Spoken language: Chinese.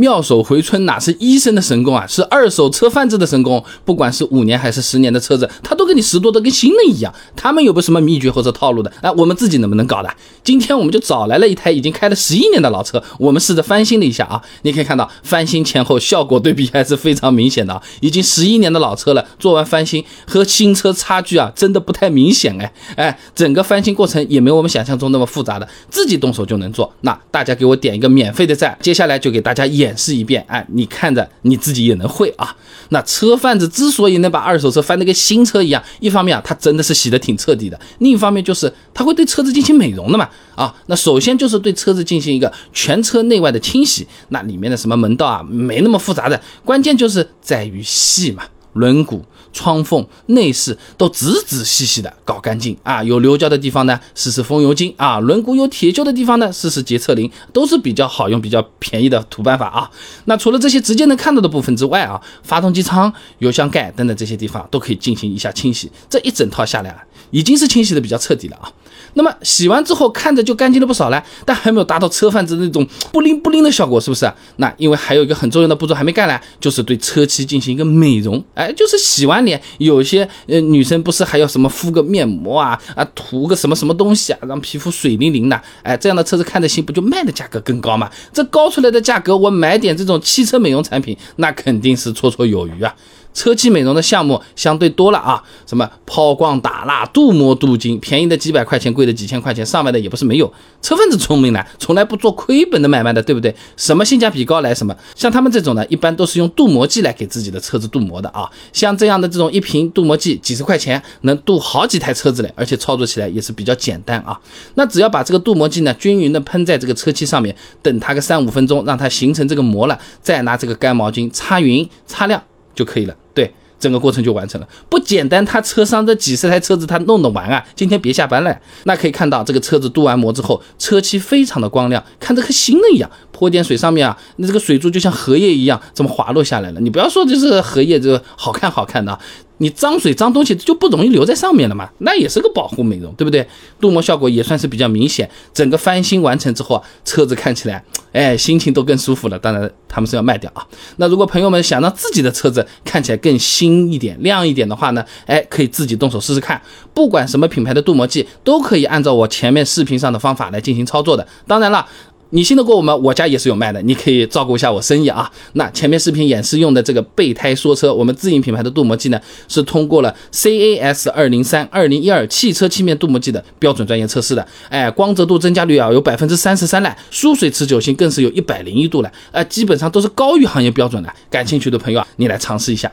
妙手回春哪是医生的神功啊，是二手车贩子的神功。不管是五年还是十年的车子，他都给你拾掇的跟新的一样。他们有没有什么秘诀或者套路的？哎，我们自己能不能搞的？今天我们就找来了一台已经开了十一年的老车，我们试着翻新了一下啊。你可以看到翻新前后效果对比 还是非常明显的啊。已经十一年的老车了，做完翻新和新车差距啊，真的不太明显哎哎，整个翻新过程也没我们想象中那么复杂的，自己动手就能做。那大家给我点一个免费的赞，接下来就给大家演演示一遍，哎，你看着你自己也能会啊。那车贩子之所以能把二手车翻得跟新车一样，一方面啊，他真的是洗得挺彻底的；另一方面就是他会对车子进行美容的嘛。啊，那首先就是对车子进行一个全车内外的清洗，那里面的什么门道啊，没那么复杂的，关键就是在于细嘛。轮毂、窗缝、内饰都仔仔细细的搞干净啊！有流胶的地方呢，试试风油精啊；轮毂有铁锈的地方呢，试试洁厕灵，都是比较好用、比较便宜的土办法啊。那除了这些直接能看到的部分之外啊，发动机舱、油箱盖等等这些地方都可以进行一下清洗。这一整套下来啊，已经是清洗的比较彻底了啊。那么洗完之后看着就干净了不少了，但还没有达到车贩子那种不灵不灵的效果，是不是？那因为还有一个很重要的步骤还没干呢，就是对车漆进行一个美容。哎，就是洗完脸，有些呃女生不是还要什么敷个面膜啊啊，涂个什么什么东西啊，让皮肤水灵灵的。哎，这样的车子看着新，不就卖的价格更高吗？这高出来的价格，我买点这种汽车美容产品，那肯定是绰绰有余啊。车漆美容的项目相对多了啊，什么抛光打蜡、镀膜镀金，便宜的几百块钱，贵的几千块钱，上万的也不是没有。车贩子聪明呢，从来不做亏本的买卖的，对不对？什么性价比高来什么。像他们这种呢，一般都是用镀膜剂来给自己的车子镀膜的啊。像这样的这种一瓶镀膜剂几十块钱，能镀好几台车子嘞，而且操作起来也是比较简单啊。那只要把这个镀膜剂呢均匀的喷在这个车漆上面，等它个三五分钟，让它形成这个膜了，再拿这个干毛巾擦匀擦亮。就可以了，对，整个过程就完成了，不简单。他车上这几十台车子，他弄得完啊？今天别下班了。那可以看到，这个车子镀完膜之后，车漆非常的光亮，看着和新的一样。泼点水上面啊，那这个水珠就像荷叶一样，这么滑落下来了。你不要说就是荷叶，这个好看好看的。你脏水脏东西就不容易留在上面了嘛，那也是个保护美容，对不对？镀膜效果也算是比较明显。整个翻新完成之后啊，车子看起来，哎，心情都更舒服了。当然，他们是要卖掉啊。那如果朋友们想让自己的车子看起来更新一点、亮一点的话呢，哎，可以自己动手试试看。不管什么品牌的镀膜剂，都可以按照我前面视频上的方法来进行操作的。当然了。你信得过我们？我家也是有卖的，你可以照顾一下我生意啊。那前面视频演示用的这个备胎说车，我们自营品牌的镀膜剂呢，是通过了 CAS 二零三二零一二汽车漆面镀膜剂的标准专业测试的。哎，光泽度增加率啊有百分之三十三了，疏水持久性更是有一百零一度了，呃，基本上都是高于行业标准的。感兴趣的朋友啊，你来尝试一下。